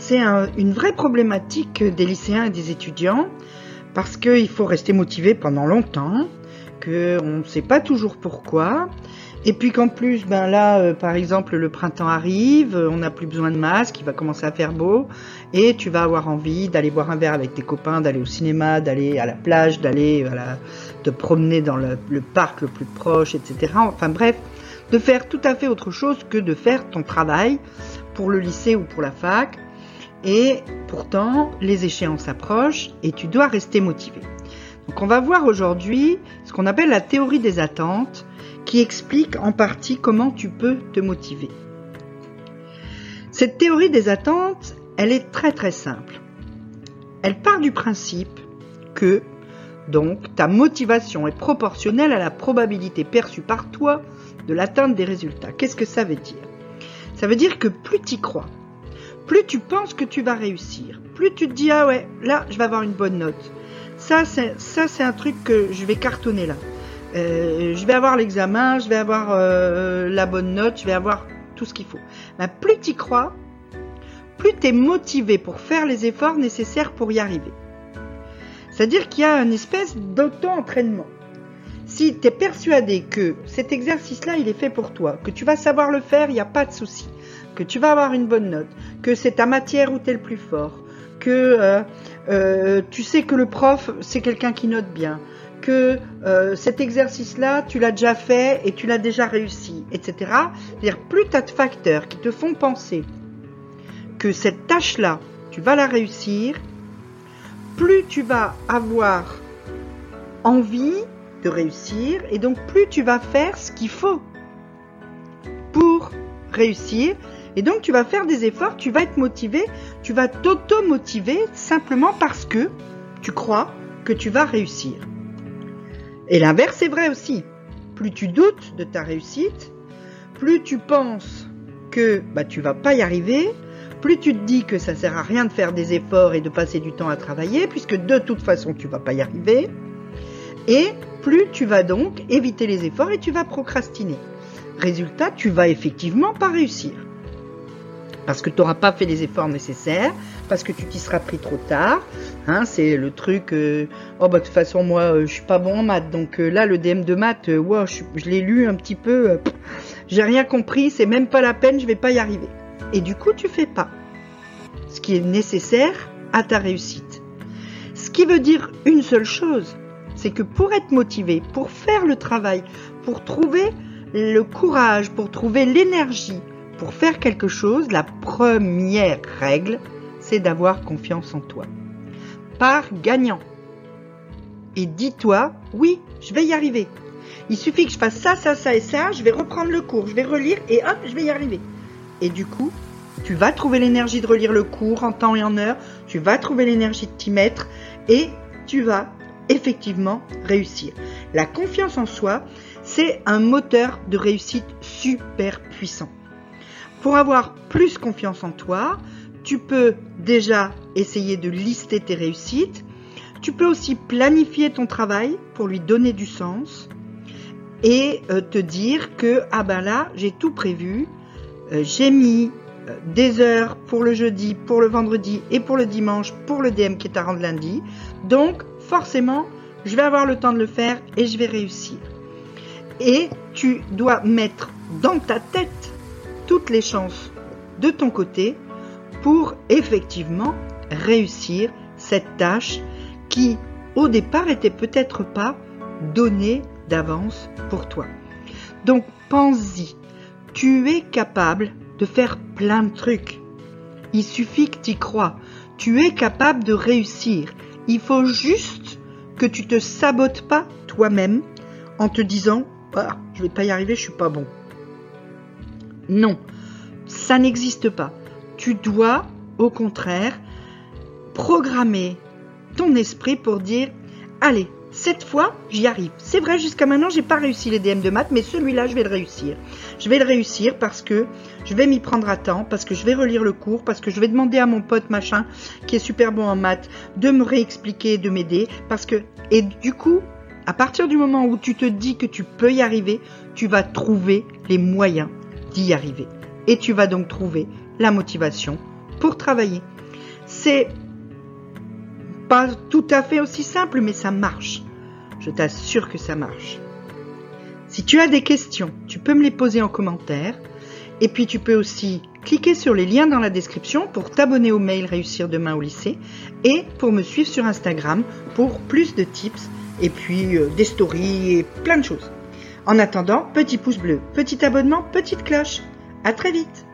C'est une vraie problématique des lycéens et des étudiants parce qu'il faut rester motivé pendant longtemps, qu'on ne sait pas toujours pourquoi. Et puis qu'en plus, ben là, euh, par exemple, le printemps arrive, on n'a plus besoin de masque, il va commencer à faire beau, et tu vas avoir envie d'aller boire un verre avec tes copains, d'aller au cinéma, d'aller à la plage, d'aller te promener dans le, parc le plus proche, etc. Enfin bref, de faire tout à fait autre chose que de faire ton travail pour le lycée ou pour la fac. Et pourtant, les échéances approchent et tu dois rester motivé. Donc on va voir aujourd'hui ce qu'on appelle la théorie des attentes qui explique en partie comment tu peux te motiver. Cette théorie des attentes, elle est très très simple. Elle part du principe que donc ta motivation est proportionnelle à la probabilité perçue par toi de l'atteinte des résultats. Qu'est-ce que ça veut dire? Ça veut dire que plus tu crois, plus tu penses que tu vas réussir, plus tu te dis ah ouais, là je vais avoir une bonne note. Ça c'est ça c'est un truc que je vais cartonner là. Euh, je vais avoir l'examen, je vais avoir euh, la bonne note, je vais avoir tout ce qu'il faut. Plus tu y crois, plus tu es motivé pour faire les efforts nécessaires pour y arriver. C'est-à-dire qu'il y a une espèce d'auto-entraînement. Si tu es persuadé que cet exercice-là, il est fait pour toi, que tu vas savoir le faire, il n'y a pas de souci, que tu vas avoir une bonne note, que c'est ta matière où tu es le plus fort, que euh, tu sais que le prof, c'est quelqu'un qui note bien, que euh, cet exercice-là, tu l'as déjà fait et tu l'as déjà réussi, etc. C'est-à-dire, plus tu as de facteurs qui te font penser que cette tâche-là, tu vas la réussir, plus tu vas avoir envie de réussir et donc plus tu vas faire ce qu'il faut pour réussir. Et donc tu vas faire des efforts, tu vas être motivé, tu vas t'auto-motiver simplement parce que tu crois que tu vas réussir. Et l'inverse est vrai aussi. Plus tu doutes de ta réussite, plus tu penses que bah, tu vas pas y arriver, plus tu te dis que ça sert à rien de faire des efforts et de passer du temps à travailler, puisque de toute façon tu vas pas y arriver, et plus tu vas donc éviter les efforts et tu vas procrastiner. Résultat, tu vas effectivement pas réussir parce que tu n'auras pas fait les efforts nécessaires, parce que tu t'y seras pris trop tard. Hein, c'est le truc, euh, oh bah de toute façon moi euh, je suis pas bon en maths, donc euh, là le DM de maths, wow, je, l'ai lu un petit peu, j'ai rien compris, c'est même pas la peine, je vais pas y arriver. Et du coup tu fais pas ce qui est nécessaire à ta réussite. Ce qui veut dire une seule chose, c'est que pour être motivé, pour faire le travail, pour trouver le courage, pour trouver l'énergie, pour faire quelque chose, la première règle, c'est d'avoir confiance en toi. Par gagnant. Et dis-toi, oui, je vais y arriver. Il suffit que je fasse ça, ça, ça et ça, je vais reprendre le cours, je vais relire et hop, je vais y arriver. Et du coup, tu vas trouver l'énergie de relire le cours en temps et en heure, tu vas trouver l'énergie de t'y mettre et tu vas effectivement réussir. La confiance en soi, c'est un moteur de réussite super puissant. Pour avoir plus confiance en toi, tu peux déjà essayer de lister tes réussites. Tu peux aussi planifier ton travail pour lui donner du sens et euh, te dire que ah ben là j'ai tout prévu, euh, j'ai mis euh, des heures pour le jeudi, pour le vendredi et pour le dimanche pour le DM qui est à rendre lundi. Donc forcément je vais avoir le temps de le faire et je vais réussir. Et tu dois mettre dans ta tête toutes les chances de ton côté pour effectivement réussir cette tâche qui au départ était peut-être pas donnée d'avance pour toi. Donc pense-y, tu es capable de faire plein de trucs. Il suffit que tu y crois. Tu es capable de réussir. Il faut juste que tu te sabotes pas toi-même en te disant ah, je vais pas y arriver, je suis pas bon. Non, ça n'existe pas. Tu dois, au contraire, programmer ton esprit pour dire allez, cette fois, j'y arrive. C'est vrai, jusqu'à maintenant, j'ai pas réussi les DM de maths, mais celui-là, je vais le réussir. Je vais le réussir parce que je vais m'y prendre à temps, parce que je vais relire le cours, parce que je vais demander à mon pote machin, qui est super bon en maths, de me réexpliquer, de m'aider, parce que, et du coup, à partir du moment où tu te dis que tu peux y arriver, tu vas trouver les moyens d'y arriver. Et tu vas donc trouver la motivation pour travailler. C'est pas tout à fait aussi simple, mais ça marche. Je t'assure que ça marche. Si tu as des questions, tu peux me les poser en commentaire. Et puis tu peux aussi cliquer sur les liens dans la description pour t'abonner au mail Réussir demain au lycée et pour me suivre sur Instagram pour plus de tips et puis euh, des stories et plein de choses. En attendant, petit pouce bleu, petit abonnement, petite cloche. À très vite